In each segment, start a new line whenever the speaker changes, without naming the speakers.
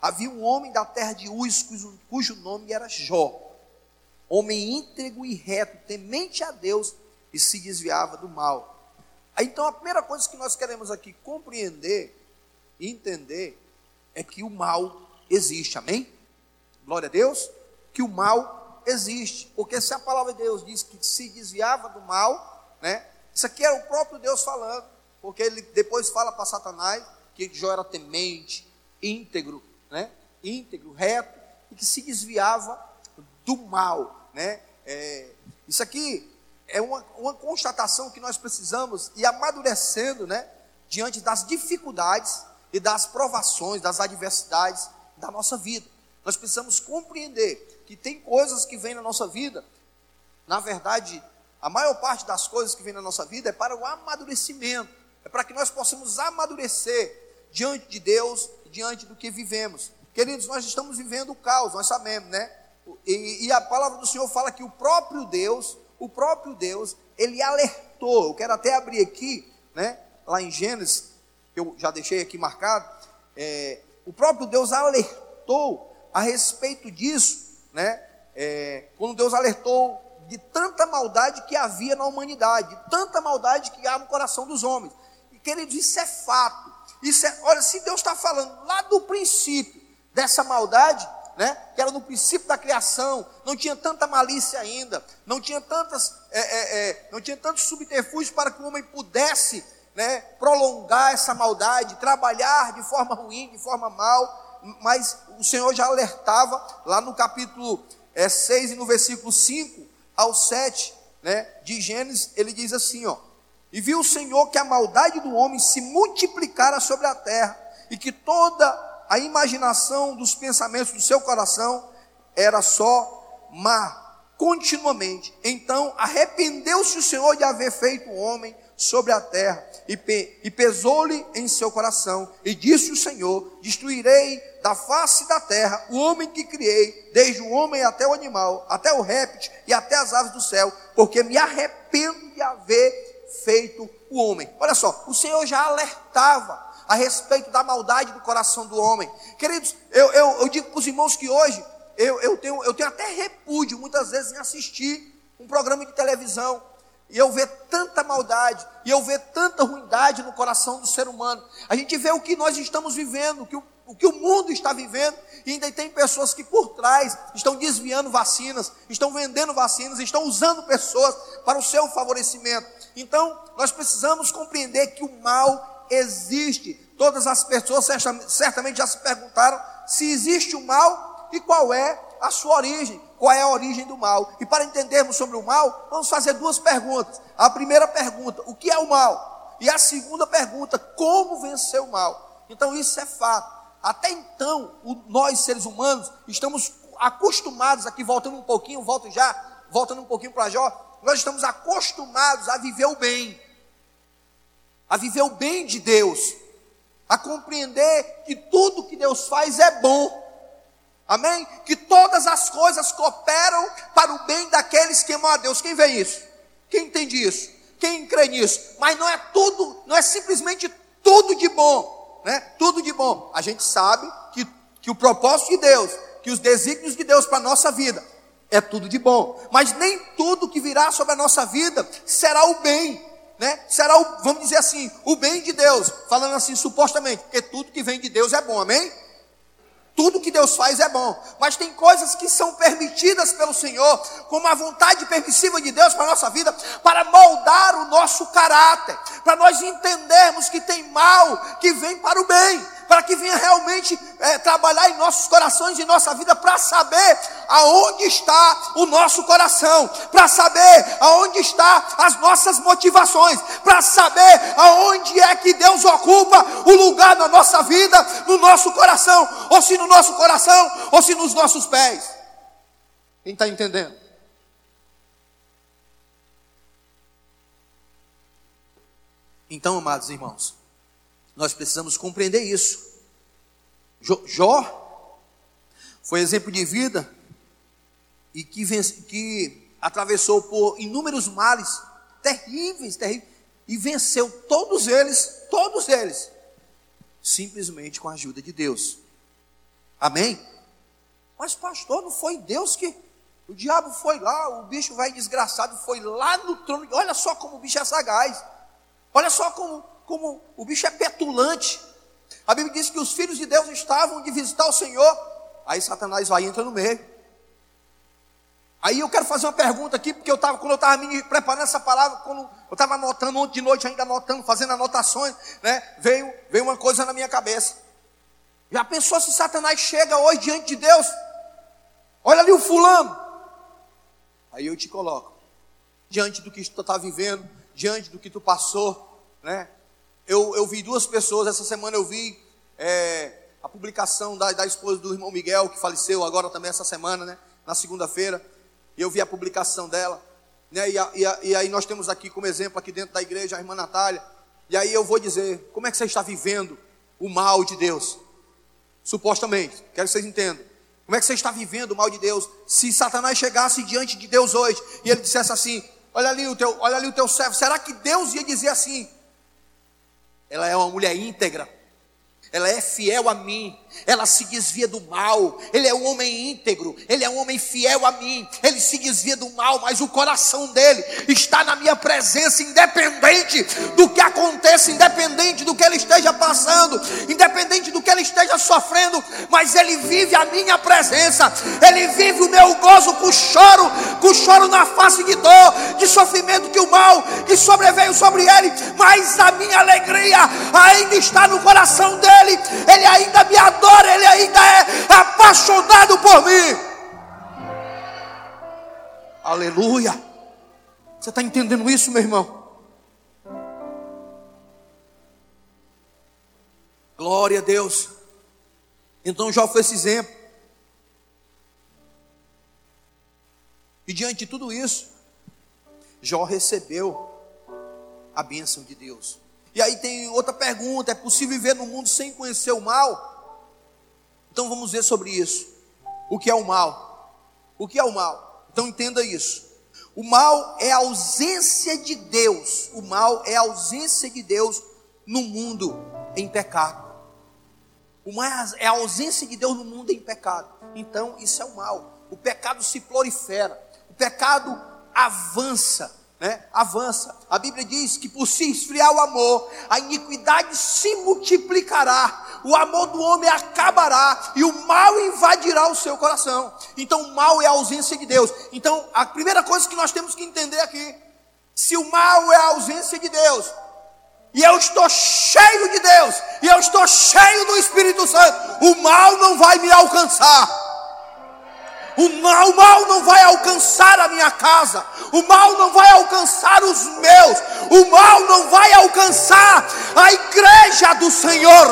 havia um homem da terra de Uz, cujo, nome era Jó, homem íntegro e reto, temente a Deus e se desviava do mal. Então a primeira coisa que nós queremos aqui compreender e entender é que o mal existe, amém? Glória a Deus, que o mal existe, porque se a palavra de Deus diz que se desviava do mal, né? Isso aqui é o próprio Deus falando, porque ele depois fala para Satanás que Jó era temente, íntegro, né? Íntegro, reto, e que se desviava do mal, né? É, isso aqui é uma, uma constatação que nós precisamos ir amadurecendo, né? Diante das dificuldades e das provações, das adversidades da nossa vida. Nós precisamos compreender que tem coisas que vêm na nossa vida, na verdade, a maior parte das coisas que vêm na nossa vida é para o amadurecimento, é para que nós possamos amadurecer diante de Deus, diante do que vivemos. Queridos, nós estamos vivendo o caos, nós sabemos, né? E, e a palavra do Senhor fala que o próprio Deus, o próprio Deus, ele alertou. Eu quero até abrir aqui, né? Lá em Gênesis, que eu já deixei aqui marcado. É, o próprio Deus alertou a respeito disso, né? É, quando Deus alertou de tanta maldade que havia na humanidade, de tanta maldade que há no coração dos homens. E queridos, isso é fato. Isso é, olha, se Deus está falando lá do princípio dessa maldade, né, que era no princípio da criação, não tinha tanta malícia ainda, não tinha tantas, é, é, é, não tinha tantos subterfúgios para que o homem pudesse né, prolongar essa maldade, trabalhar de forma ruim, de forma mal, mas o Senhor já alertava lá no capítulo é, 6 e no versículo 5 ao 7 né, de Gênesis, ele diz assim: ó, e viu o Senhor que a maldade do homem se multiplicara sobre a terra, e que toda a imaginação dos pensamentos do seu coração era só má, continuamente. Então arrependeu-se o Senhor de haver feito o homem sobre a terra, e, pe e pesou-lhe em seu coração, e disse o Senhor: Destruirei da face da terra o homem que criei, desde o homem até o animal, até o réptil e até as aves do céu, porque me arrependo de haver feito o homem. Olha só, o Senhor já alertava a respeito da maldade do coração do homem. Queridos, eu, eu, eu digo para os irmãos que hoje eu, eu, tenho, eu tenho até repúdio muitas vezes em assistir um programa de televisão e eu ver tanta maldade, e eu ver tanta ruindade no coração do ser humano. A gente vê o que nós estamos vivendo, o que o, o que o mundo está vivendo, e ainda tem pessoas que por trás estão desviando vacinas, estão vendendo vacinas, estão usando pessoas para o seu favorecimento. Então, nós precisamos compreender que o mal existe. Todas as pessoas certamente já se perguntaram se existe o mal e qual é a sua origem, qual é a origem do mal. E para entendermos sobre o mal, vamos fazer duas perguntas. A primeira pergunta, o que é o mal? E a segunda pergunta, como vencer o mal? Então isso é fato. Até então, nós seres humanos estamos acostumados aqui, voltando um pouquinho, volto já, voltando um pouquinho para Jó, nós estamos acostumados a viver o bem a viver o bem de Deus, a compreender que tudo que Deus faz é bom. Amém? Que todas as coisas cooperam para o bem daqueles que amam a Deus. Quem vê isso? Quem entende isso? Quem crê nisso? Mas não é tudo, não é simplesmente tudo de bom, né? Tudo de bom. A gente sabe que, que o propósito de Deus, que os desígnios de Deus para a nossa vida é tudo de bom. Mas nem tudo que virá sobre a nossa vida será o bem né, será, o, vamos dizer assim, o bem de Deus, falando assim supostamente, porque tudo que vem de Deus é bom, amém? Tudo que Deus faz é bom, mas tem coisas que são permitidas pelo Senhor, como a vontade permissiva de Deus para a nossa vida, para moldar o nosso caráter, para nós entendermos que tem mal que vem para o bem, para que venha realmente é, trabalhar em nossos corações e nossa vida, para saber aonde está o nosso coração, para saber aonde está as nossas motivações, para saber aonde é que Deus ocupa o lugar na nossa vida, no nosso coração, ou se no nosso coração, ou se nos nossos pés. Quem está entendendo? Então, amados irmãos, nós precisamos compreender isso. Jó foi exemplo de vida e que, vence, que atravessou por inúmeros males terríveis, terríveis, e venceu todos eles, todos eles, simplesmente com a ajuda de Deus. Amém? Mas, pastor, não foi Deus que. O diabo foi lá, o bicho vai desgraçado, foi lá no trono. Olha só como o bicho é sagaz. Olha só como, como o bicho é petulante. A Bíblia diz que os filhos de Deus estavam de visitar o Senhor. Aí Satanás vai e entra no meio. Aí eu quero fazer uma pergunta aqui, porque eu estava, quando eu estava me preparando essa palavra, quando eu estava anotando ontem de noite, ainda anotando, fazendo anotações, né? Veio, veio uma coisa na minha cabeça. Já pensou se Satanás chega hoje diante de Deus? Olha ali o fulano. Aí eu te coloco, diante do que tu está vivendo, diante do que tu passou, né? Eu, eu vi duas pessoas, essa semana eu vi é, a publicação da, da esposa do irmão Miguel, que faleceu agora também essa semana, né? Na segunda-feira eu vi a publicação dela, né? E, a, e, a, e, aí nós temos aqui como exemplo aqui dentro da igreja a irmã Natália. E aí eu vou dizer, como é que você está vivendo o mal de Deus? Supostamente, quero que vocês entendam. Como é que você está vivendo o mal de Deus? Se Satanás chegasse diante de Deus hoje e ele dissesse assim: Olha ali o teu, olha ali o teu servo, será que Deus ia dizer assim? Ela é uma mulher íntegra, ela é fiel a mim, ela se desvia do mal. Ele é um homem íntegro, ele é um homem fiel a mim. Ele se desvia do mal, mas o coração dele está na minha presença, independente do que aconteça, independente do que ele esteja passando, independente do que ele esteja sofrendo, mas ele vive a minha presença. Ele vive o meu gozo com choro, com choro na face de dor, de sofrimento que o mal que sobreveio sobre ele, mas a minha alegria ainda está no coração dele ele ainda me adora, ele ainda é apaixonado por mim. Aleluia. Você está entendendo isso, meu irmão? Glória a Deus. Então Jó foi esse exemplo. E diante de tudo isso, Jó recebeu a bênção de Deus. E aí tem outra pergunta: é possível viver no mundo sem conhecer o mal? Então vamos ver sobre isso. O que é o mal? O que é o mal? Então entenda isso. O mal é a ausência de Deus. O mal é a ausência de Deus no mundo em pecado. O mal é a ausência de Deus no mundo em pecado. Então, isso é o mal. O pecado se prolifera. O pecado avança né, avança. A Bíblia diz que por se esfriar o amor, a iniquidade se multiplicará, o amor do homem acabará e o mal invadirá o seu coração. Então, o mal é a ausência de Deus. Então, a primeira coisa que nós temos que entender aqui: se o mal é a ausência de Deus, e eu estou cheio de Deus, e eu estou cheio do Espírito Santo, o mal não vai me alcançar. O mal, o mal não vai alcançar a minha casa, o mal não vai alcançar os meus, o mal não vai alcançar a igreja do Senhor.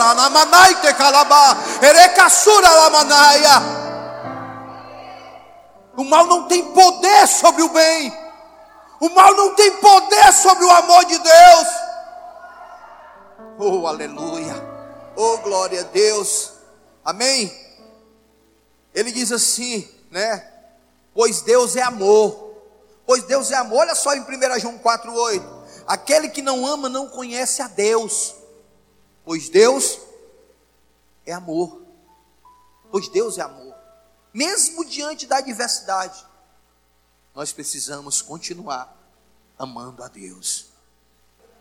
O mal não tem poder sobre o bem, o mal não tem poder sobre o amor de Deus. Oh, aleluia, oh, glória a Deus, amém. Ele diz assim: né? Pois Deus é amor. Pois Deus é amor. Olha só em 1 João 4:8. Aquele que não ama não conhece a Deus. Pois Deus é amor. Pois Deus é amor. Mesmo diante da adversidade, nós precisamos continuar amando a Deus.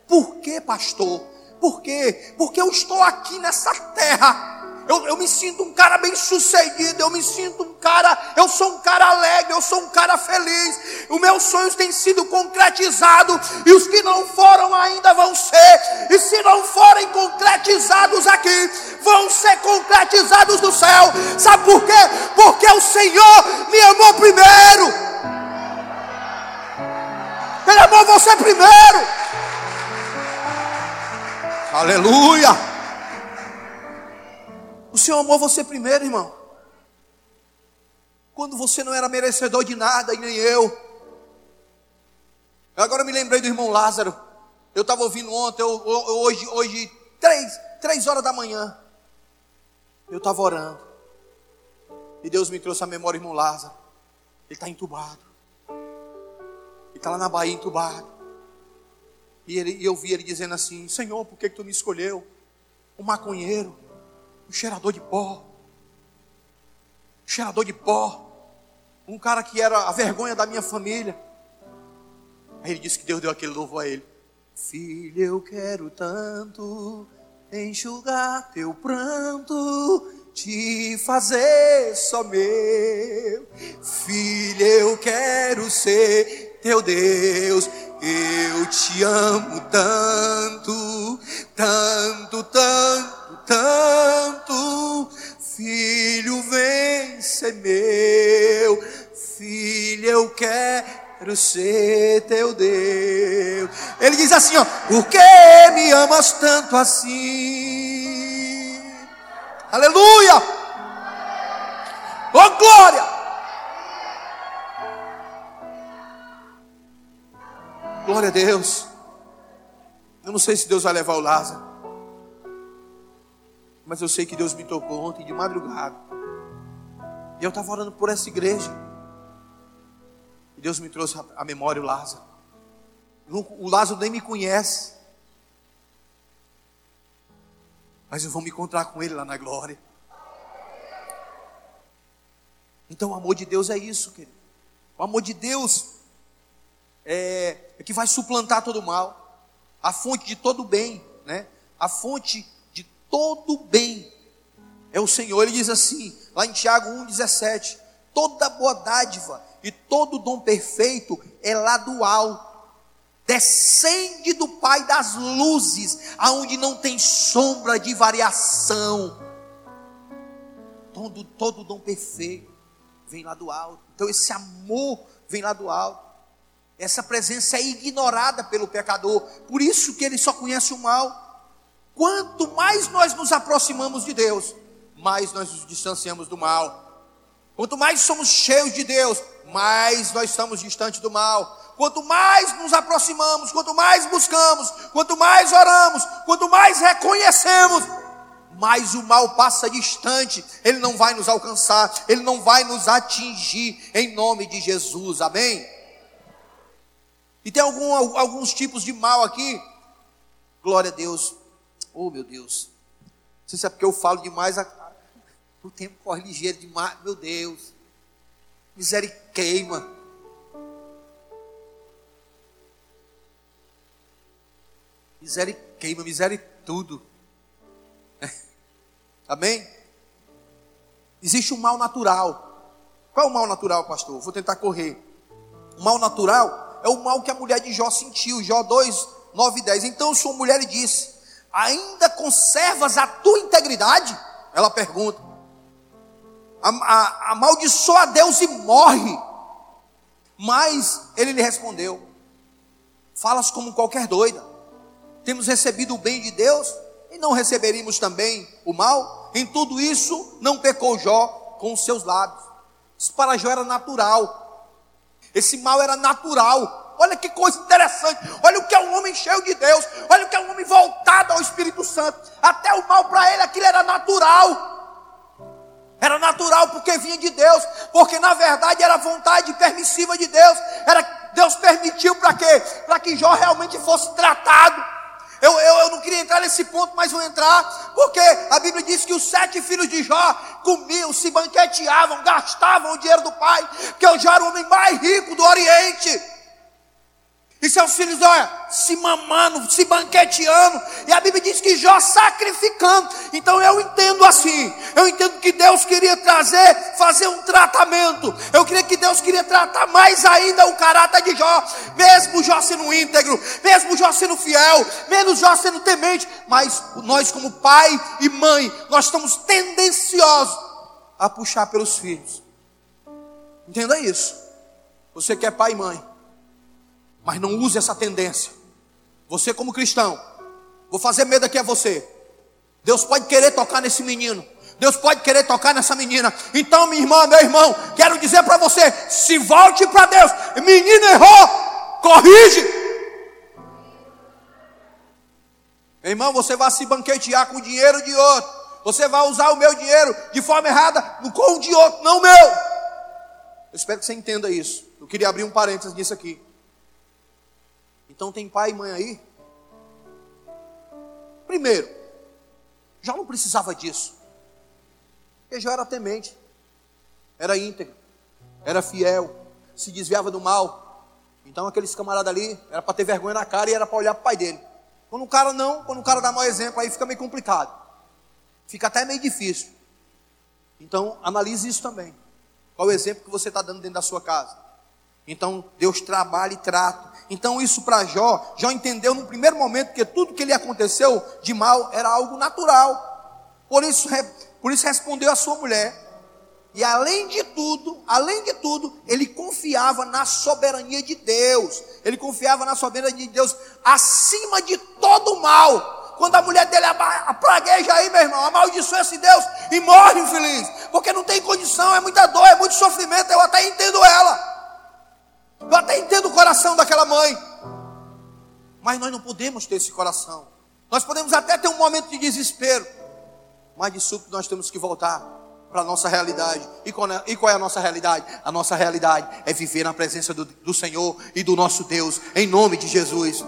Por que, pastor? Por quê? Porque eu estou aqui nessa terra eu, eu me sinto um cara bem sucedido, eu me sinto um cara, eu sou um cara alegre, eu sou um cara feliz. Os meus sonhos têm sido concretizados e os que não foram ainda vão ser. E se não forem concretizados aqui, vão ser concretizados no céu. Sabe por quê? Porque o Senhor me amou primeiro. Ele amou você primeiro. Aleluia. O Senhor amou você primeiro, irmão. Quando você não era merecedor de nada e nem eu. Agora me lembrei do irmão Lázaro. Eu estava ouvindo ontem, eu, eu, hoje, hoje, três, três horas da manhã. Eu estava orando. E Deus me trouxe a memória, irmão Lázaro. Ele está entubado. Ele está lá na Bahia entubado. E, ele, e eu vi ele dizendo assim: Senhor, por que, que tu me escolheu? Um maconheiro um cheirador de pó. cheirador de pó, um cara que era a vergonha da minha família. Aí ele disse que Deus deu aquele louvor a ele. Filho, eu quero tanto enxugar teu pranto, te fazer só meu. Filho, eu quero ser teu Deus. Eu te amo tanto, tanto, tanto, tanto. Filho, vem ser meu. Filho, eu quero ser teu Deus. Ele diz assim, ó, por que me amas tanto assim? Aleluia! Oh glória! Glória a Deus. Eu não sei se Deus vai levar o Lázaro. Mas eu sei que Deus me tocou ontem de madrugada. E eu estava orando por essa igreja. E Deus me trouxe a memória o Lázaro. O Lázaro nem me conhece. Mas eu vou me encontrar com ele lá na glória. Então o amor de Deus é isso, querido. O amor de Deus é, é que vai suplantar todo o mal. A fonte de todo o bem, né? A fonte todo bem é o Senhor. Ele diz assim, lá em Tiago 1,17: toda boa dádiva e todo dom perfeito é lá do alto, descende do Pai das luzes, aonde não tem sombra de variação. Todo, todo dom perfeito vem lá do alto. Então esse amor vem lá do alto. Essa presença é ignorada pelo pecador. Por isso que ele só conhece o mal. Quanto mais nós nos aproximamos de Deus, mais nós nos distanciamos do mal. Quanto mais somos cheios de Deus, mais nós estamos distantes do mal. Quanto mais nos aproximamos, quanto mais buscamos, quanto mais oramos, quanto mais reconhecemos, mais o mal passa distante, ele não vai nos alcançar, ele não vai nos atingir, em nome de Jesus, amém? E tem algum, alguns tipos de mal aqui, glória a Deus, Oh, meu Deus. Não sei se é porque eu falo demais. A... O tempo corre ligeiro demais. Meu Deus. Miséria queima. Miséria queima, miséria tudo. Amém? Existe um mal natural. Qual é o mal natural, pastor? Vou tentar correr. O mal natural é o mal que a mulher de Jó sentiu. Jó 2, 9 e 10. Então sua mulher lhe disse: ainda conservas a tua integridade? Ela pergunta. Amaldiçoa a Deus e morre. Mas ele lhe respondeu: Falas como qualquer doida. Temos recebido o bem de Deus e não receberíamos também o mal? Em tudo isso não pecou Jó com os seus lábios. Isso para Jó era natural. Esse mal era natural. Olha que coisa interessante. Olha o que é um homem cheio de Deus. Olha o que é um homem voltado ao Espírito Santo. Até o mal para ele aquilo era natural. Era natural porque vinha de Deus, porque na verdade era vontade permissiva de Deus. Era Deus permitiu para quê? Para que Jó realmente fosse tratado. Eu, eu, eu, não queria entrar nesse ponto, mas vou entrar, porque a Bíblia diz que os sete filhos de Jó comiam, se banqueteavam, gastavam o dinheiro do pai, porque Jó era o homem mais rico do Oriente. E seus filhos, olha, se mamando, se banqueteando. E a Bíblia diz que Jó sacrificando. Então eu entendo assim. Eu entendo que Deus queria trazer, fazer um tratamento. Eu creio que Deus queria tratar mais ainda o caráter de Jó. Mesmo Jó sendo íntegro, mesmo Jó sendo fiel, menos Jó sendo temente. Mas nós, como pai e mãe, nós estamos tendenciosos a puxar pelos filhos. Entenda isso. Você que é pai e mãe mas não use essa tendência. Você, como cristão, vou fazer medo aqui a você. Deus pode querer tocar nesse menino. Deus pode querer tocar nessa menina. Então, minha irmã, meu irmão, quero dizer para você: se volte para Deus. Menino errou, corrige. Meu irmão, você vai se banquetear com o dinheiro de outro. Você vai usar o meu dinheiro de forma errada com o de outro, não o meu. Eu espero que você entenda isso. Eu queria abrir um parênteses nisso aqui. Então tem pai e mãe aí? Primeiro, já não precisava disso. Porque já era temente. era íntegro, era fiel, se desviava do mal. Então aqueles camaradas ali era para ter vergonha na cara e era para olhar para o pai dele. Quando o cara não, quando o cara dá mau exemplo, aí fica meio complicado. Fica até meio difícil. Então analise isso também. Qual o exemplo que você está dando dentro da sua casa? Então Deus trabalha e trata. Então isso para Jó, Jó entendeu no primeiro momento que tudo que lhe aconteceu de mal era algo natural. Por isso, por isso respondeu a sua mulher. E além de tudo, além de tudo, ele confiava na soberania de Deus. Ele confiava na soberania de Deus acima de todo o mal. Quando a mulher dele apragueja aí, meu irmão, amaldiçoa esse Deus e morre infeliz. Porque não tem condição, é muita dor, é muito sofrimento. Eu até entendo ela. Eu até entendo o coração daquela mãe. Mas nós não podemos ter esse coração. Nós podemos até ter um momento de desespero. Mas de súbito nós temos que voltar para a nossa realidade. E qual, é, e qual, é, a nossa realidade? A nossa realidade é viver na presença do, do Senhor e do nosso Deus, em nome de Jesus.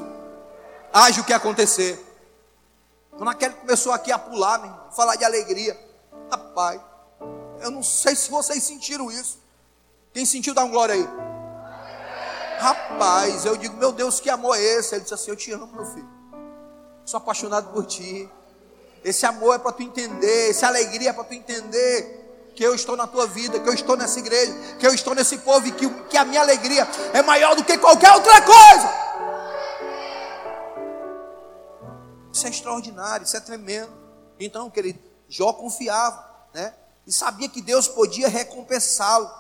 Age o que acontecer. Dona Kelly começou aqui a pular, meu irmão, falar de alegria. Rapaz, eu não sei se vocês sentiram isso. Quem sentiu, dá um glória aí. Rapaz, eu digo, meu Deus, que amor é esse? Ele disse assim: Eu te amo, meu filho. Sou apaixonado por ti. Esse amor é para tu entender, essa alegria é para tu entender que eu estou na tua vida, que eu estou nessa igreja, que eu estou nesse povo e que, que a minha alegria é maior do que qualquer outra coisa. Isso é extraordinário, isso é tremendo. Então, querido, Jó confiava, né? E sabia que Deus podia recompensá-lo.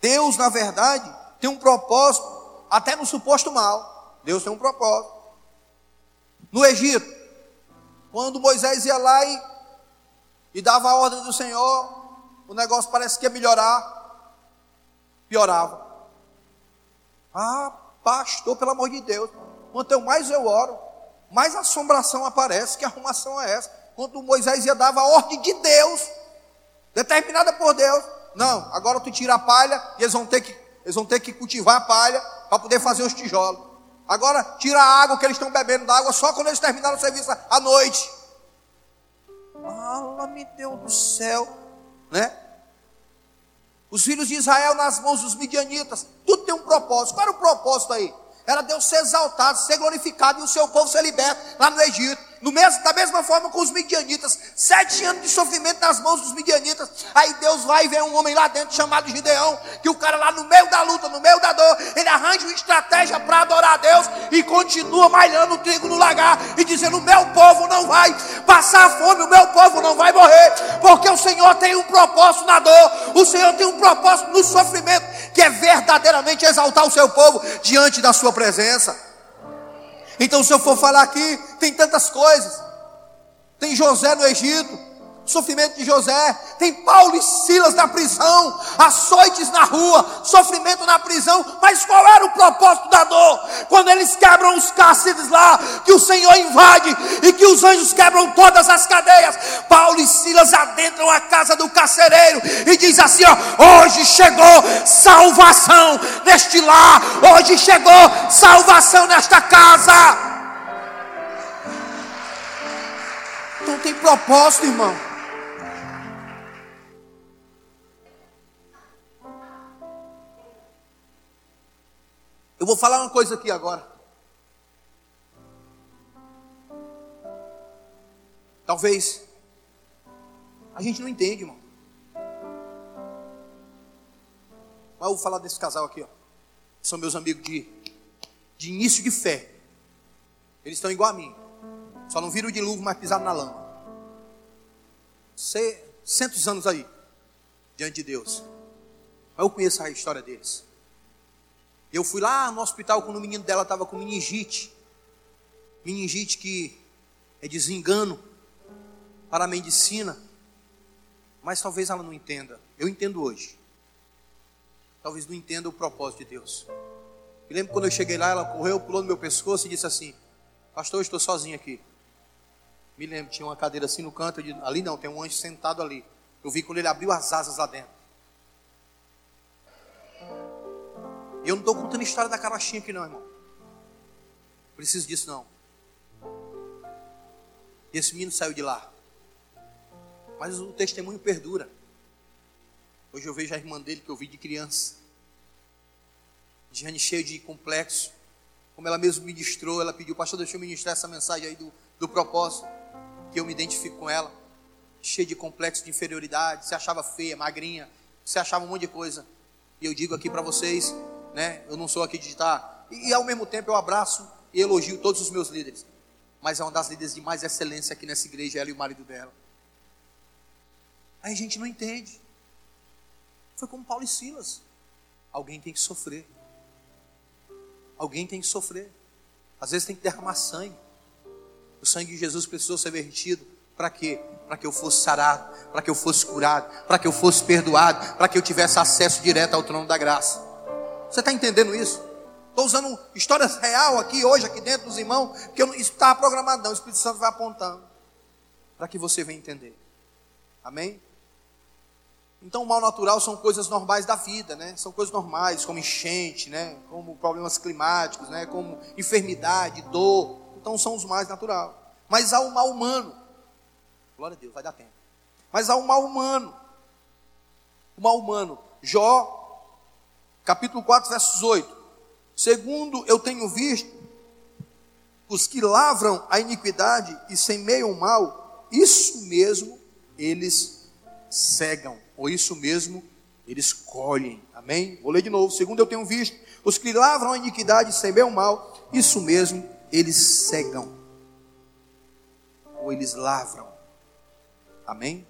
Deus, na verdade, tem um propósito, até no suposto mal. Deus tem um propósito. No Egito, quando Moisés ia lá e, e dava a ordem do Senhor, o negócio parece que ia melhorar, piorava. Ah, pastor, pelo amor de Deus, quanto mais eu oro, mais assombração aparece. Que arrumação é essa? Quando Moisés ia dar a ordem de Deus, determinada por Deus, não, agora tu tira a palha e eles vão ter que eles vão ter que cultivar a palha para poder fazer os tijolos. Agora, tira a água que eles estão bebendo da água só quando eles terminaram o serviço à noite. Fala, meu Deus do céu, né? Os filhos de Israel nas mãos dos midianitas, tudo tem um propósito. Qual era o propósito aí? Era Deus ser exaltado, ser glorificado e o seu povo ser liberto lá no Egito. Mesmo, da mesma forma com os midianitas, sete anos de sofrimento nas mãos dos midianitas. Aí Deus vai e vê um homem lá dentro chamado Gideão, que o cara lá no meio da luta, no meio da dor, ele arranja uma estratégia para adorar a Deus e continua malhando o trigo no lagar e dizendo: O meu povo não vai passar fome, o meu povo não vai morrer, porque o Senhor tem um propósito na dor, o Senhor tem um propósito no sofrimento, que é verdadeiramente exaltar o seu povo diante da sua presença. Então, se eu for falar aqui, tem tantas coisas. Tem José no Egito, sofrimento de José, tem Paulo e Silas na prisão, açoites na rua, sofrimento na prisão, mas qual era o propósito da dor? Quando eles quebram os cárceres lá, que o Senhor invade e que os anjos quebram todas as cadeias, Paulo e Silas adentram a casa do carcereiro e diz assim: ó, hoje chegou salvação neste lar, hoje chegou salvação nesta casa. Não tem propósito, irmão. Eu vou falar uma coisa aqui agora. Talvez a gente não entende, irmão. Mas eu vou falar desse casal aqui, ó. São meus amigos de, de início de fé. Eles estão igual a mim. Só não viram de luva, mas pisaram na lama. Centos anos aí, diante de Deus. Mas eu conheço a história deles. Eu fui lá no hospital quando o menino dela estava com meningite. Meningite que é desengano para a medicina. Mas talvez ela não entenda. Eu entendo hoje. Talvez não entenda o propósito de Deus. Eu lembro quando eu cheguei lá, ela correu, pulou no meu pescoço e disse assim: Pastor, eu estou sozinho aqui. Me lembro, tinha uma cadeira assim no canto, disse, ali não, tem um anjo sentado ali. Eu vi quando ele abriu as asas lá dentro. E eu não estou contando a história da carochinha aqui não, irmão. Preciso disso não. E esse menino saiu de lá. Mas o testemunho perdura. Hoje eu vejo a irmã dele que eu vi de criança. Diane cheia de complexo. Como ela mesmo ministrou, ela pediu, pastor, deixa eu ministrar essa mensagem aí do, do propósito. Que eu me identifico com ela. Cheia de complexo de inferioridade. Se achava feia, magrinha. Se achava um monte de coisa. E eu digo aqui para vocês, né? Eu não sou aqui de digitar. E, e ao mesmo tempo eu abraço e elogio todos os meus líderes. Mas é uma das líderes de mais excelência aqui nessa igreja, ela e o marido dela. Aí a gente não entende. Foi como Paulo e Silas. Alguém tem que sofrer. Alguém tem que sofrer. Às vezes tem que derramar sangue. O sangue de Jesus precisou ser vertido. Para quê? Para que eu fosse sarado, para que eu fosse curado, para que eu fosse perdoado, para que eu tivesse acesso direto ao trono da graça. Você está entendendo isso? Estou usando histórias real aqui hoje, aqui dentro dos irmãos, porque isso está programado, não. O Espírito Santo vai apontando para que você venha entender. Amém? Então, o mal natural são coisas normais da vida, né? São coisas normais, como enchente, né? Como problemas climáticos, né? Como enfermidade, dor. Então, são os mais naturais. Mas há o mal humano. Glória a Deus, vai dar tempo. Mas há o mal humano. O mal humano. Jó, capítulo 4, versos 8. Segundo eu tenho visto, os que lavram a iniquidade e semeiam o mal, isso mesmo eles cegam ou isso mesmo eles colhem. Amém? Vou ler de novo. Segundo eu tenho visto, os que lavram a iniquidade e semeiam o mal, isso mesmo eles cegam. Ou eles lavram. Amém?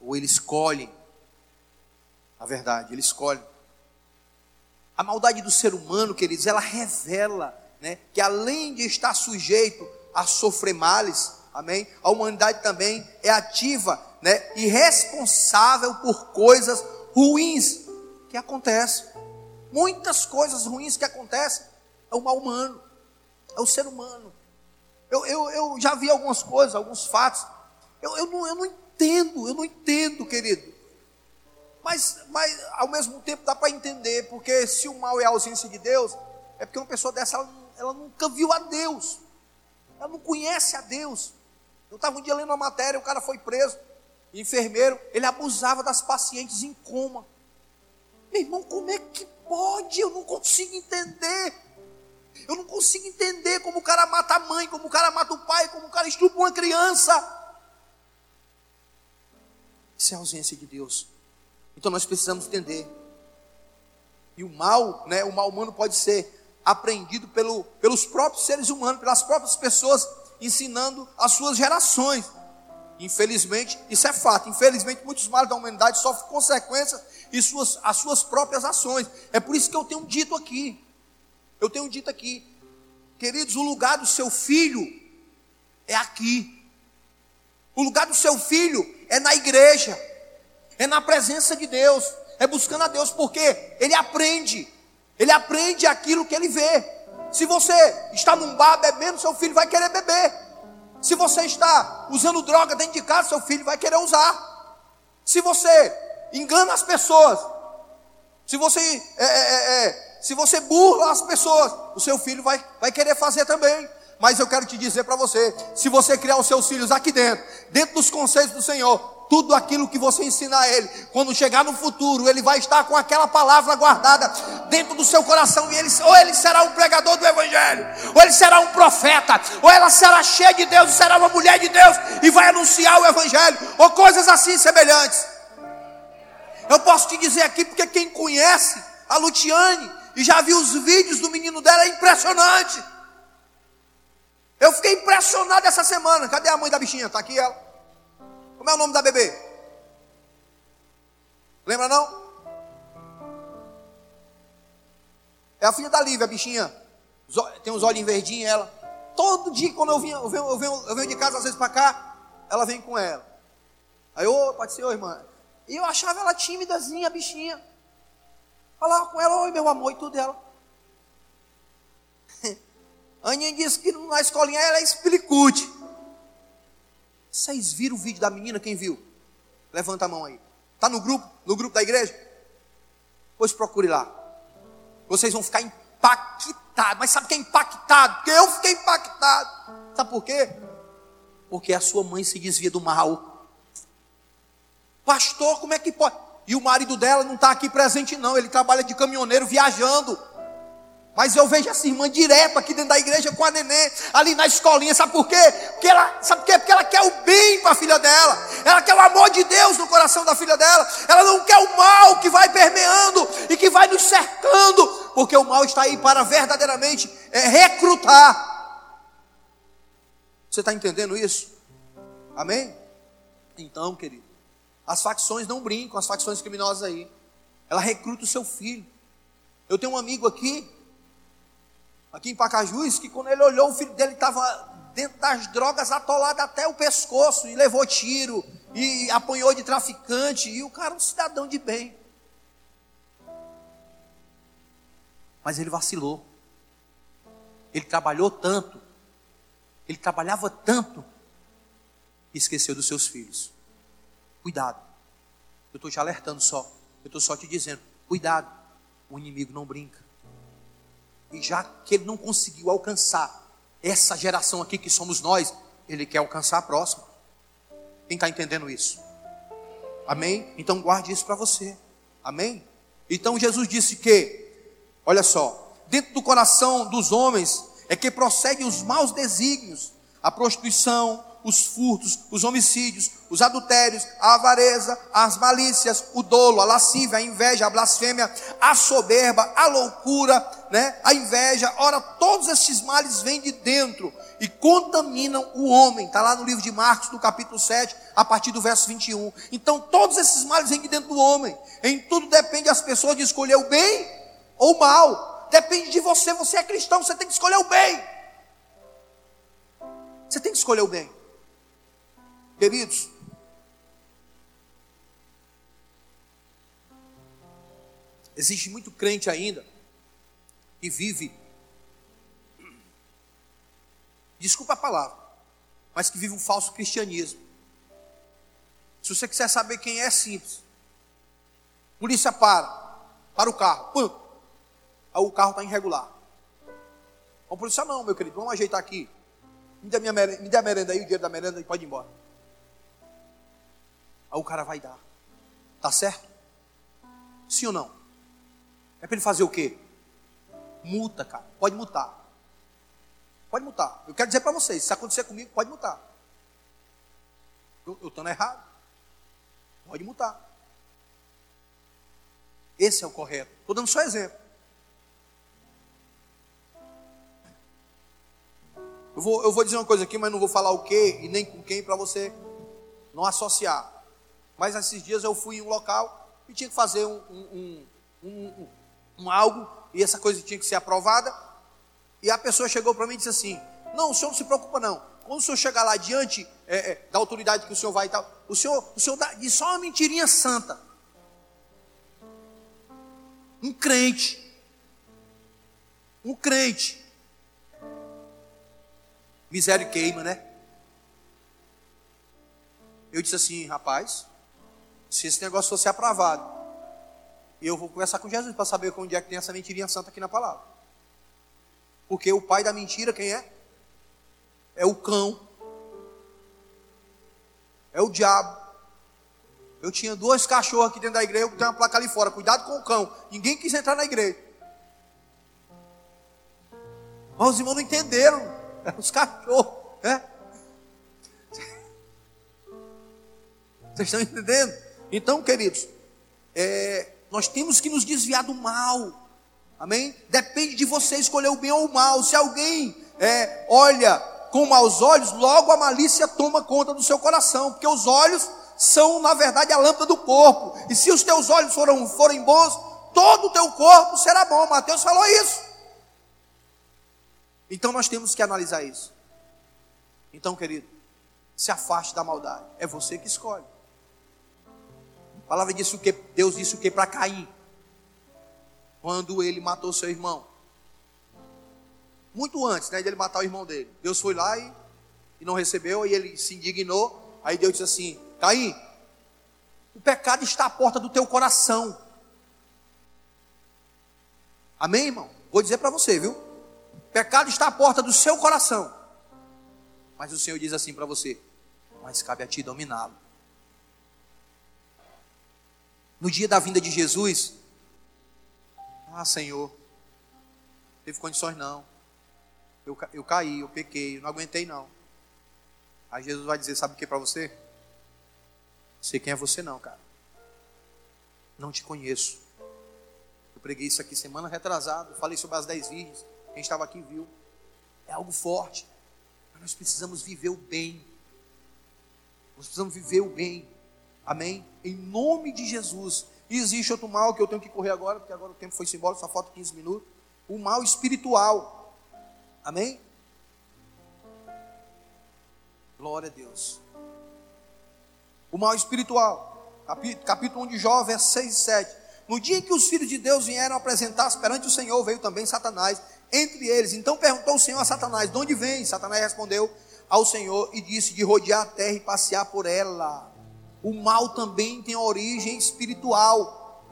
Ou eles colhem. A verdade, eles colhem. A maldade do ser humano, queridos, ela revela né, que além de estar sujeito a sofrer males, amém? A humanidade também é ativa né, e responsável por coisas ruins que acontecem. Muitas coisas ruins que acontecem é o mal humano, é o ser humano. Eu, eu, eu já vi algumas coisas, alguns fatos. Eu, eu, não, eu não entendo, eu não entendo, querido. Mas, mas ao mesmo tempo dá para entender, porque se o mal é a ausência de Deus, é porque uma pessoa dessa ela, ela nunca viu a Deus, ela não conhece a Deus. Eu estava um dia lendo uma matéria, o cara foi preso enfermeiro, ele abusava das pacientes em coma. Meu irmão, como é que pode? Eu não consigo entender. Eu não consigo entender como o cara mata a mãe, como o cara mata o pai, como o cara estupa uma criança. Isso é a ausência de Deus. Então nós precisamos entender. E o mal, né, o mal humano pode ser aprendido pelo, pelos próprios seres humanos, pelas próprias pessoas, ensinando as suas gerações. Infelizmente, isso é fato. Infelizmente, muitos males da humanidade sofrem consequências e suas, as suas próprias ações. É por isso que eu tenho dito aqui. Eu tenho dito aqui, queridos, o lugar do seu filho é aqui. O lugar do seu filho é na igreja, é na presença de Deus, é buscando a Deus, porque ele aprende, ele aprende aquilo que ele vê. Se você está num bar bebendo, seu filho vai querer beber. Se você está usando droga dentro de casa, seu filho vai querer usar. Se você engana as pessoas, se você, é, é, é, é, se você burla as pessoas, o seu filho vai, vai querer fazer também. Mas eu quero te dizer para você: se você criar os seus filhos aqui dentro, dentro dos conceitos do Senhor, tudo aquilo que você ensinar a ele, quando chegar no futuro, ele vai estar com aquela palavra guardada dentro do seu coração, e ele, ou ele será um pregador do Evangelho, ou ele será um profeta, ou ela será cheia de Deus, será uma mulher de Deus, e vai anunciar o Evangelho, ou coisas assim semelhantes. Eu posso te dizer aqui, porque quem conhece a Lutiane e já viu os vídeos do menino dela, é impressionante. Eu fiquei impressionado essa semana. Cadê a mãe da bichinha? Está aqui ela. Como é o nome da bebê? Lembra não? É a filha da Lívia, a bichinha. Tem uns olhinhos verdinhos ela. Todo dia quando eu, eu, venho, eu, venho, eu venho de casa às vezes para cá, ela vem com ela. Aí, ô, pode ser, ô irmã. E eu achava ela tímidazinha, a bichinha. Falava com ela, oi meu amor, e tudo dela. Aninha disse que na escolinha ela é explicute. Vocês viram o vídeo da menina? Quem viu? Levanta a mão aí. Está no grupo? No grupo da igreja? Pois procure lá. Vocês vão ficar impactados. Mas sabe o que é impactado? Porque eu fiquei impactado. Sabe por quê? Porque a sua mãe se desvia do mal. Pastor, como é que pode? E o marido dela não está aqui presente, não. Ele trabalha de caminhoneiro viajando. Mas eu vejo essa irmã direto aqui dentro da igreja com a neném, ali na escolinha, sabe por quê? Porque ela, sabe por quê? Porque ela quer o bem para a filha dela, ela quer o amor de Deus no coração da filha dela, ela não quer o mal que vai permeando e que vai nos cercando, porque o mal está aí para verdadeiramente é, recrutar. Você está entendendo isso? Amém? Então, querido, as facções não brincam, as facções criminosas aí, ela recruta o seu filho. Eu tenho um amigo aqui aqui em Pacajus, que quando ele olhou, o filho dele estava dentro das drogas, atolado até o pescoço, e levou tiro, e apanhou de traficante, e o cara é um cidadão de bem. Mas ele vacilou. Ele trabalhou tanto, ele trabalhava tanto, e esqueceu dos seus filhos. Cuidado. Eu estou te alertando só. Eu estou só te dizendo: cuidado. O inimigo não brinca. E já que ele não conseguiu alcançar essa geração aqui que somos nós, ele quer alcançar a próxima. Quem está entendendo isso? Amém? Então guarde isso para você. Amém? Então Jesus disse que, olha só, dentro do coração dos homens é que procedem os maus desígnios, a prostituição, os furtos, os homicídios, os adultérios, a avareza, as malícias, o dolo, a lascívia, a inveja, a blasfêmia, a soberba, a loucura, né? a inveja. Ora, todos esses males vêm de dentro e contaminam o homem. Está lá no livro de Marcos, no capítulo 7, a partir do verso 21. Então, todos esses males vêm de dentro do homem. Em tudo depende das pessoas de escolher o bem ou o mal. Depende de você. Você é cristão, você tem que escolher o bem. Você tem que escolher o bem. Queridos, existe muito crente ainda que vive, desculpa a palavra, mas que vive um falso cristianismo. Se você quiser saber quem é, é simples. Polícia para, para o carro, pum, o carro está irregular. O polícia não, meu querido, vamos ajeitar aqui. Me dê, minha merenda, me dê a merenda aí, o dinheiro da merenda e pode ir embora. Aí o cara vai dar. Tá certo? Sim ou não? É para ele fazer o quê? Multa, cara. Pode multar. Pode multar. Eu quero dizer para vocês, se acontecer comigo, pode multar. Eu estou errado. Pode multar. Esse é o correto. Estou dando só exemplo. Eu vou, eu vou dizer uma coisa aqui, mas não vou falar o que e nem com quem para você não associar. Mas esses dias eu fui em um local e tinha que fazer um, um, um, um algo, e essa coisa tinha que ser aprovada. E a pessoa chegou para mim e disse assim: Não, o senhor não se preocupa, não. Quando o senhor chegar lá diante é, é, da autoridade que o senhor vai e tal, o senhor, o senhor dá, só uma mentirinha santa. Um crente. Um crente. Miséria queima, né? Eu disse assim, rapaz, se esse negócio fosse aprovado, eu vou conversar com Jesus para saber onde é que tem essa mentirinha santa aqui na palavra. Porque o pai da mentira, quem é? É o cão. É o diabo. Eu tinha dois cachorros aqui dentro da igreja, eu tenho uma placa ali fora, cuidado com o cão. Ninguém quis entrar na igreja. Mas os irmãos não entenderam. Eram os cachorros. Né? Vocês estão entendendo? Então, queridos, é, nós temos que nos desviar do mal. Amém? Depende de você escolher o bem ou o mal. Se alguém é, olha com maus olhos, logo a malícia toma conta do seu coração, porque os olhos são, na verdade, a lâmpada do corpo. E se os teus olhos foram, forem bons, todo o teu corpo será bom. Mateus falou isso. Então nós temos que analisar isso. Então, querido, se afaste da maldade. É você que escolhe. A palavra disse o que? Deus disse o que para Caim? Quando ele matou seu irmão. Muito antes né, de ele matar o irmão dele. Deus foi lá e, e não recebeu, e ele se indignou. Aí Deus disse assim: Caim, o pecado está à porta do teu coração. Amém, irmão? Vou dizer para você, viu? O pecado está à porta do seu coração. Mas o Senhor diz assim para você: Mas cabe a ti dominá-lo. No dia da vinda de Jesus, ah, Senhor, teve condições não. Eu, eu caí, eu pequei, eu não aguentei não. Aí Jesus vai dizer: Sabe o que para você? Sei quem é você, não, cara. Não te conheço. Eu preguei isso aqui semana retrasada. Falei sobre as dez virgens. Quem estava aqui viu. É algo forte. Mas nós precisamos viver o bem. Nós precisamos viver o bem. Amém? Em nome de Jesus. E existe outro mal que eu tenho que correr agora, porque agora o tempo foi embora, só falta 15 minutos. O mal espiritual. Amém? Glória a Deus. O mal espiritual. Capítulo 1 de Jó, versos 6 e 7. No dia em que os filhos de Deus vieram apresentar-se perante o Senhor, veio também Satanás entre eles. Então perguntou o Senhor a Satanás: De onde vem? Satanás respondeu ao Senhor e disse: De rodear a terra e passear por ela. O mal também tem origem espiritual.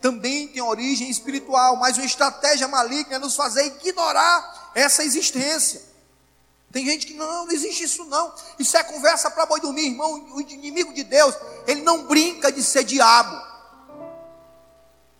Também tem origem espiritual, mas uma estratégia maligna é nos fazer ignorar essa existência. Tem gente que não, não existe isso não. Isso é conversa para boi dormir, irmão. O inimigo de Deus, ele não brinca de ser diabo.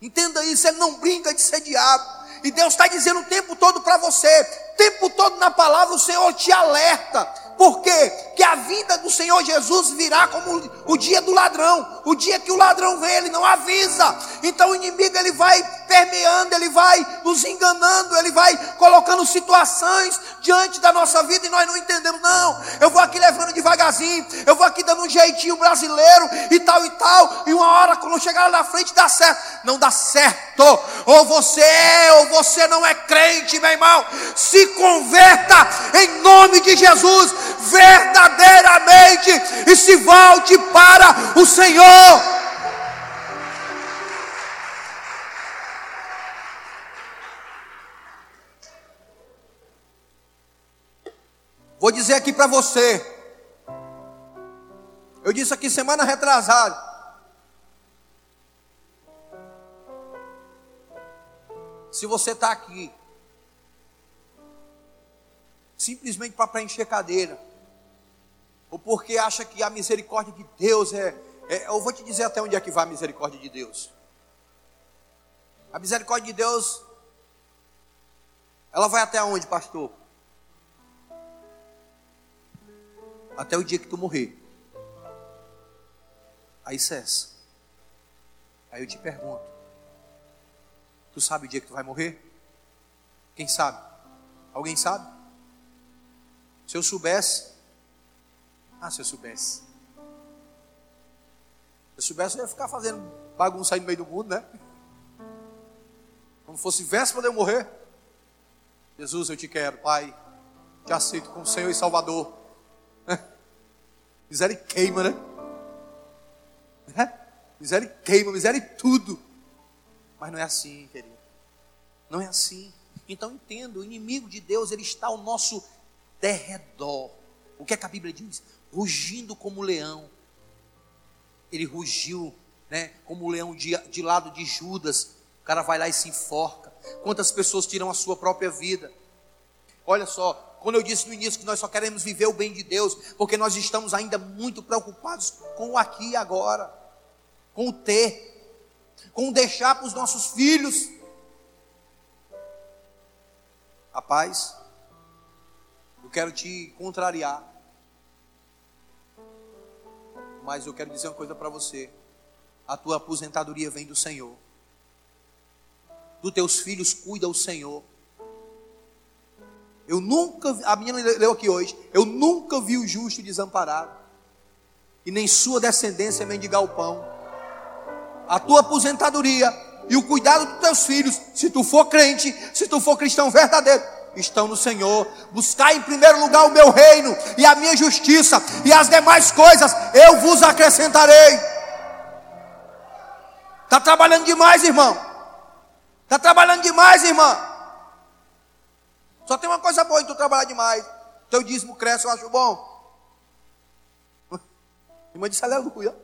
Entenda isso, ele não brinca de ser diabo. E Deus está dizendo o tempo todo para você, o tempo todo na palavra o Senhor te alerta. Por quê? Que a vida do Senhor Jesus virá como o dia do ladrão. O dia que o ladrão vem, ele não avisa. Então o inimigo ele vai permeando, ele vai nos enganando, ele vai colocando situações diante da nossa vida e nós não entendemos. Não, eu vou aqui levando devagarzinho, eu vou aqui dando um jeitinho brasileiro e tal e tal. E uma hora, quando chegar lá na frente, dá certo. Não dá certo. Ou você é, ou você não é crente, meu irmão. Se converta em nome de Jesus, verdadeiramente, e se volte para o Senhor. Vou dizer aqui para você. Eu disse aqui semana retrasada. Se você está aqui, simplesmente para preencher cadeira, ou porque acha que a misericórdia de Deus é, é. Eu vou te dizer até onde é que vai a misericórdia de Deus. A misericórdia de Deus, ela vai até onde, pastor? até o dia que tu morrer. Aí cessa. Aí eu te pergunto: Tu sabe o dia que tu vai morrer? Quem sabe? Alguém sabe? Se eu soubesse. Ah, se eu soubesse. Se eu soubesse, eu ia ficar fazendo bagunça aí no meio do mundo, né? Quando fosse véspera de eu morrer. Jesus, eu te quero, Pai. Te aceito como Senhor e Salvador. Miséria queima, né? É? Miséria queima, miséria tudo. Mas não é assim, querido. Não é assim. Então entenda, o inimigo de Deus, ele está ao nosso derredor. O que é que a Bíblia diz? Rugindo como leão. Ele rugiu, né? Como o leão de, de lado de Judas. O cara vai lá e se enforca. Quantas pessoas tiram a sua própria vida? Olha só, quando eu disse no início que nós só queremos viver o bem de Deus, porque nós estamos ainda muito preocupados com o aqui e agora, com o ter, com o deixar para os nossos filhos. Rapaz, eu quero te contrariar, mas eu quero dizer uma coisa para você: a tua aposentadoria vem do Senhor, dos teus filhos cuida o Senhor. Eu nunca, a minha leu aqui hoje, eu nunca vi o justo desamparado, e nem sua descendência mendigar o pão. A tua aposentadoria e o cuidado dos teus filhos, se tu for crente, se tu for cristão verdadeiro, estão no Senhor. Buscar em primeiro lugar o meu reino e a minha justiça, e as demais coisas eu vos acrescentarei. Está trabalhando demais, irmão. Está trabalhando demais, irmão. Só tem uma coisa boa em tu trabalhar demais. Teu dízimo cresce, eu acho bom. Irmã disse aleluia.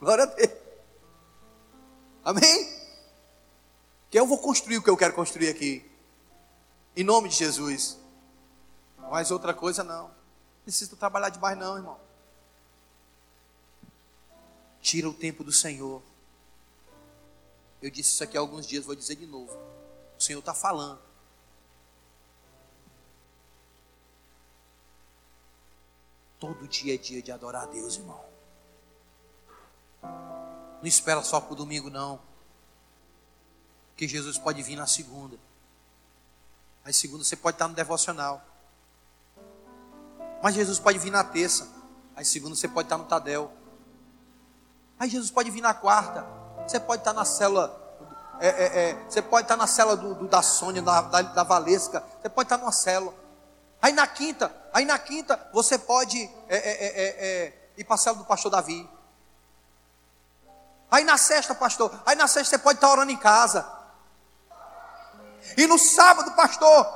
Glória a Deus. Amém? Que eu vou construir o que eu quero construir aqui. Em nome de Jesus. Mas outra coisa não. Precisa trabalhar demais, não, irmão. Tira o tempo do Senhor. Eu disse isso aqui há alguns dias, vou dizer de novo. O Senhor está falando. Todo dia é dia de adorar a Deus, irmão. Não espera só para o domingo, não. Que Jesus pode vir na segunda. Aí segunda você pode estar no devocional. Mas Jesus pode vir na terça. Aí segunda você pode estar no Tadel. Aí Jesus pode vir na quarta. Você pode estar na célula. É, é, é, você pode estar na célula do, do da Sônia, da, da, da, Valesca. Você pode estar numa célula. Aí na quinta, aí na quinta você pode é, é, é, ir para a célula do pastor Davi. Aí na sexta, pastor, aí na sexta você pode estar orando em casa. E no sábado, pastor,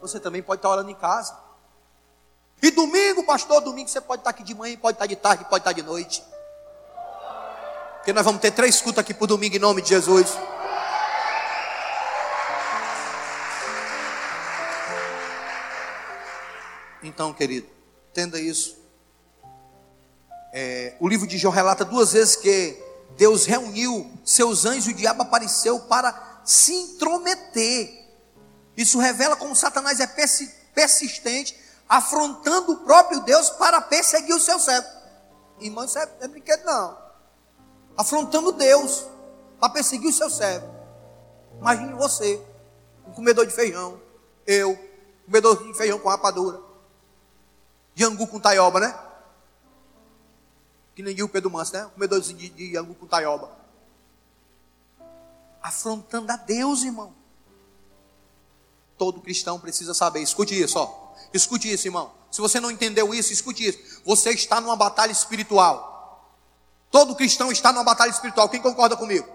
você também pode estar orando em casa. E domingo, pastor, domingo você pode estar aqui de manhã, pode estar de tarde, pode estar de noite. Porque nós vamos ter três cultos aqui por domingo em nome de Jesus. Então, querido, entenda isso. É, o livro de João relata duas vezes que Deus reuniu seus anjos e o diabo apareceu para se intrometer. Isso revela como Satanás é persistente, afrontando o próprio Deus para perseguir o seu servo. Irmão, isso é, é brinquedo não. Afrontando Deus para perseguir o seu servo. Imagine você, um comedor de feijão, eu, comedor de feijão com rapadura, de angu com taioba, né? Que nem o Pedro Manso, né? Comedorzinho de, de angu com taioba. Afrontando a Deus, irmão. Todo cristão precisa saber. Escute isso, ó. Escute isso, irmão. Se você não entendeu isso, escute isso. Você está numa batalha espiritual. Todo cristão está numa batalha espiritual. Quem concorda comigo?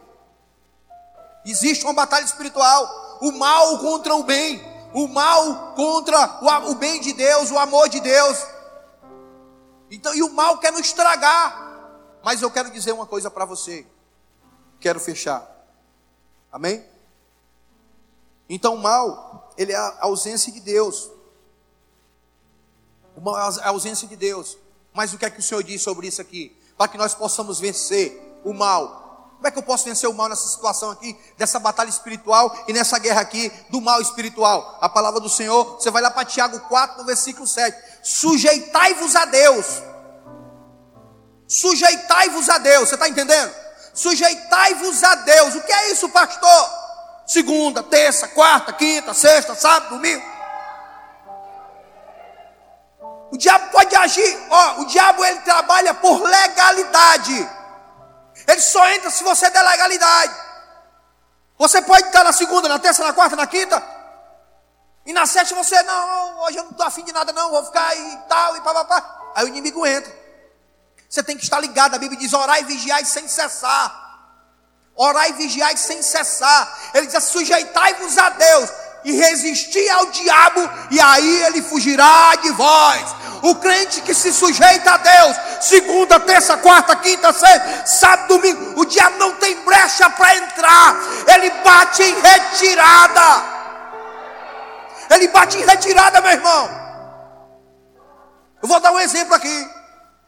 Existe uma batalha espiritual. O mal contra o bem. O mal contra o, bem de Deus, o amor de Deus. Então, e o mal quer nos estragar. Mas eu quero dizer uma coisa para você. Quero fechar. Amém? Então, o mal, ele é a ausência de Deus. É a ausência de Deus. Mas o que é que o Senhor diz sobre isso aqui? Para que nós possamos vencer o mal. Como é que eu posso vencer o mal nessa situação aqui, dessa batalha espiritual e nessa guerra aqui do mal espiritual? A palavra do Senhor, você vai lá para Tiago 4, no versículo 7 sujeitai-vos a Deus. Sujeitai-vos a Deus, você está entendendo? Sujeitai-vos a Deus. O que é isso, pastor? Segunda, terça, quarta, quinta, sexta, sábado, domingo. O diabo pode agir, ó, o diabo ele trabalha por legalidade. Ele só entra se você der legalidade. Você pode estar na segunda, na terça, na quarta, na quinta, e na sete você, não, hoje eu não estou afim de nada, não, vou ficar e tal, e papapá. Aí o inimigo entra. Você tem que estar ligado, a Bíblia diz: orar e vigiar sem cessar. Orar e vigiar sem cessar. Ele diz: sujeitai-vos a Deus e resistir ao diabo, e aí ele fugirá de vós. O crente que se sujeita a Deus, segunda, terça, quarta, quinta, sexta, sábado, domingo, o diabo não tem brecha para entrar, ele bate em retirada. Ele bate em retirada, meu irmão. Eu vou dar um exemplo aqui.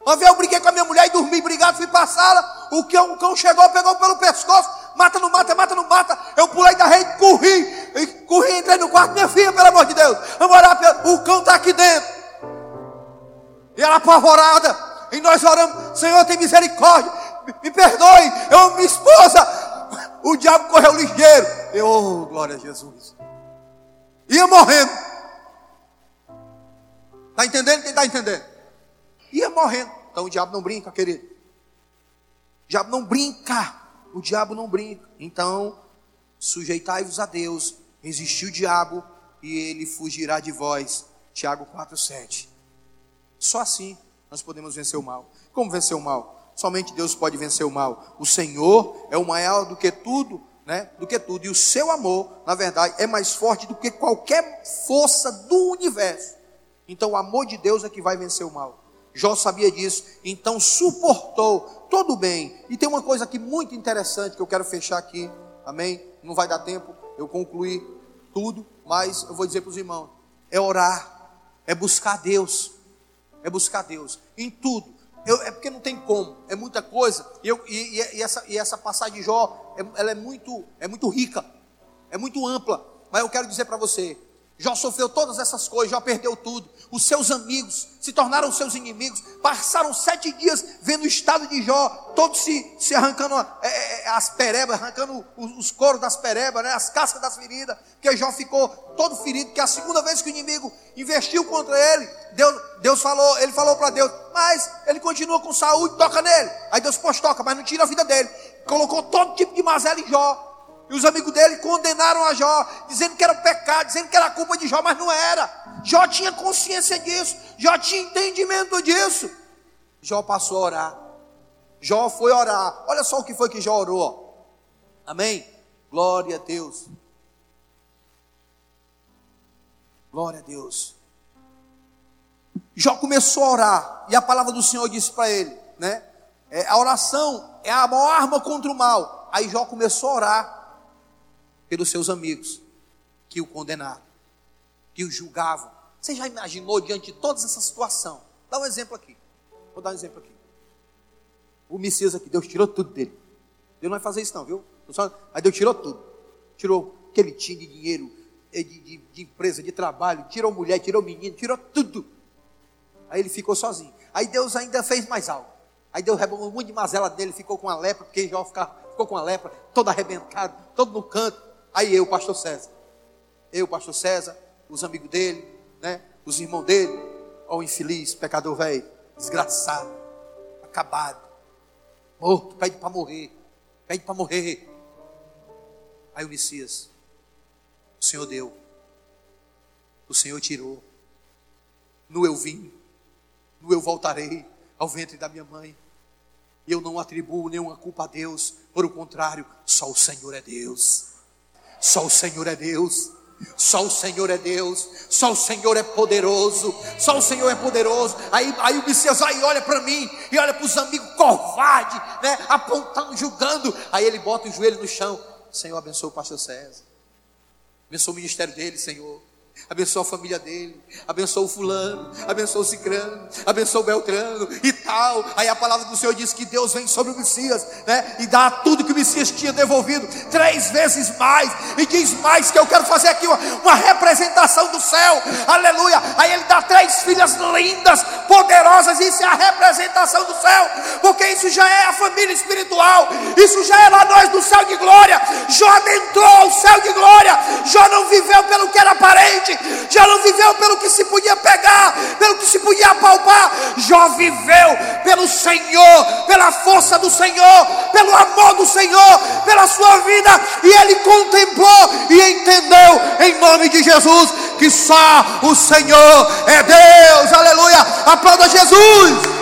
Uma vez eu briguei com a minha mulher e dormi brigado, fui para a sala. O cão, o cão chegou, pegou pelo pescoço. Mata, não mata, mata, não mata. Eu pulei da rede, corri. E corri, entrei no quarto. Minha filha, pelo amor de Deus. Vamos orar, o cão está aqui dentro. E ela apavorada. E nós oramos, Senhor, tem misericórdia. Me, me perdoe. Eu amo minha esposa. O diabo correu ligeiro. Eu, oh, glória a Jesus. Ia morrendo. Está entendendo? Quem está entendendo? Ia morrendo. Então o diabo não brinca, querido. O diabo não brinca. O diabo não brinca. Então, sujeitai-vos a Deus. Resistiu o diabo e ele fugirá de vós. Tiago 4,7. Só assim nós podemos vencer o mal. Como vencer o mal? Somente Deus pode vencer o mal. O Senhor é o maior do que tudo né, do que tudo. E o seu amor, na verdade, é mais forte do que qualquer força do universo. Então, o amor de Deus é que vai vencer o mal. Jó sabia disso, então suportou todo o bem. E tem uma coisa aqui muito interessante que eu quero fechar aqui, amém? Não vai dar tempo eu concluir tudo, mas eu vou dizer para os irmãos: é orar, é buscar Deus, é buscar Deus em tudo. Eu, é porque não tem como, é muita coisa. E, eu, e, e, essa, e essa passagem de Jó, é, ela é muito, é muito rica, é muito ampla. Mas eu quero dizer para você: Jó sofreu todas essas coisas, Jó perdeu tudo. Os seus amigos se tornaram seus inimigos. Passaram sete dias vendo o estado de Jó, todos se, se arrancando é, é, é as perebas, arrancando os, os coros das perebas, né, as cascas das feridas. Porque Jó ficou todo ferido, que a segunda vez que o inimigo investiu contra ele, Deus, Deus falou, ele falou para Deus, mas ele continua com saúde, toca nele. Aí Deus, pôs, toca, mas não tira a vida dele. Colocou todo tipo de mazela em Jó. E os amigos dele condenaram a Jó, dizendo que era pecado, dizendo que era culpa de Jó, mas não era. Jó tinha consciência disso, Jó tinha entendimento disso. Jó passou a orar. Jó foi orar. Olha só o que foi que Jó orou. Amém? Glória a Deus. Glória a Deus. Jó começou a orar, e a palavra do Senhor disse para ele, né? É, a oração é a maior arma contra o mal. Aí Jó começou a orar pelos seus amigos que o condenaram, que o julgavam. Você já imaginou diante de toda essa situação? Dá um exemplo aqui. Vou dar um exemplo aqui. O Messias aqui, Deus tirou tudo dele. Deus não vai fazer isso não, viu? Mas Deus tirou tudo. Tirou o que ele tinha de dinheiro, de, de, de empresa, de trabalho, tirou mulher, tirou menino, tirou tudo. Aí ele ficou sozinho. Aí Deus ainda fez mais algo. Aí Deus rebomou muito de mazela dele, ficou com a lepra, porque Jó ficou com a lepra, todo arrebentado, todo no canto. Aí eu, pastor César, eu, pastor César, os amigos dele, né, os irmãos dele, ó, o infeliz, pecador velho, desgraçado, acabado, morto, pede para morrer, pede para morrer. Aí o Messias, o Senhor deu, o Senhor tirou, no eu vim, no eu voltarei ao ventre da minha mãe. E eu não atribuo nenhuma culpa a Deus, por o contrário, só o Senhor é Deus. Só o Senhor é Deus. Só o Senhor é Deus, só o Senhor é poderoso, só o Senhor é poderoso. Aí, aí o e olha para mim, e olha para os amigos covardes, né, apontando, julgando. Aí ele bota o joelho no chão. Senhor, abençoa o pastor César, abençoa o ministério dele, Senhor abençoa a família dele, abençoa o fulano, abençoa o cicrano, abençoa o beltrano e tal. Aí a palavra do Senhor diz que Deus vem sobre o Messias, né? E dá tudo que o Messias tinha devolvido, três vezes mais, e diz mais que eu quero fazer aqui uma, uma representação do céu, aleluia. Aí ele dá três filhas lindas, poderosas, isso é a representação do céu, porque isso já é a família espiritual, isso já é lá nós do céu de glória. Jó adentrou ao céu de glória, Jó não viveu pelo que era aparente já não viveu pelo que se podia pegar, pelo que se podia apalpar, já viveu pelo Senhor, pela força do Senhor, pelo amor do Senhor, pela sua vida, e ele contemplou e entendeu em nome de Jesus que só o Senhor é Deus, aleluia, aplauda Jesus.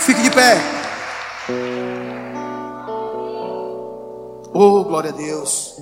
Fique de pé. Oh, glória a Deus.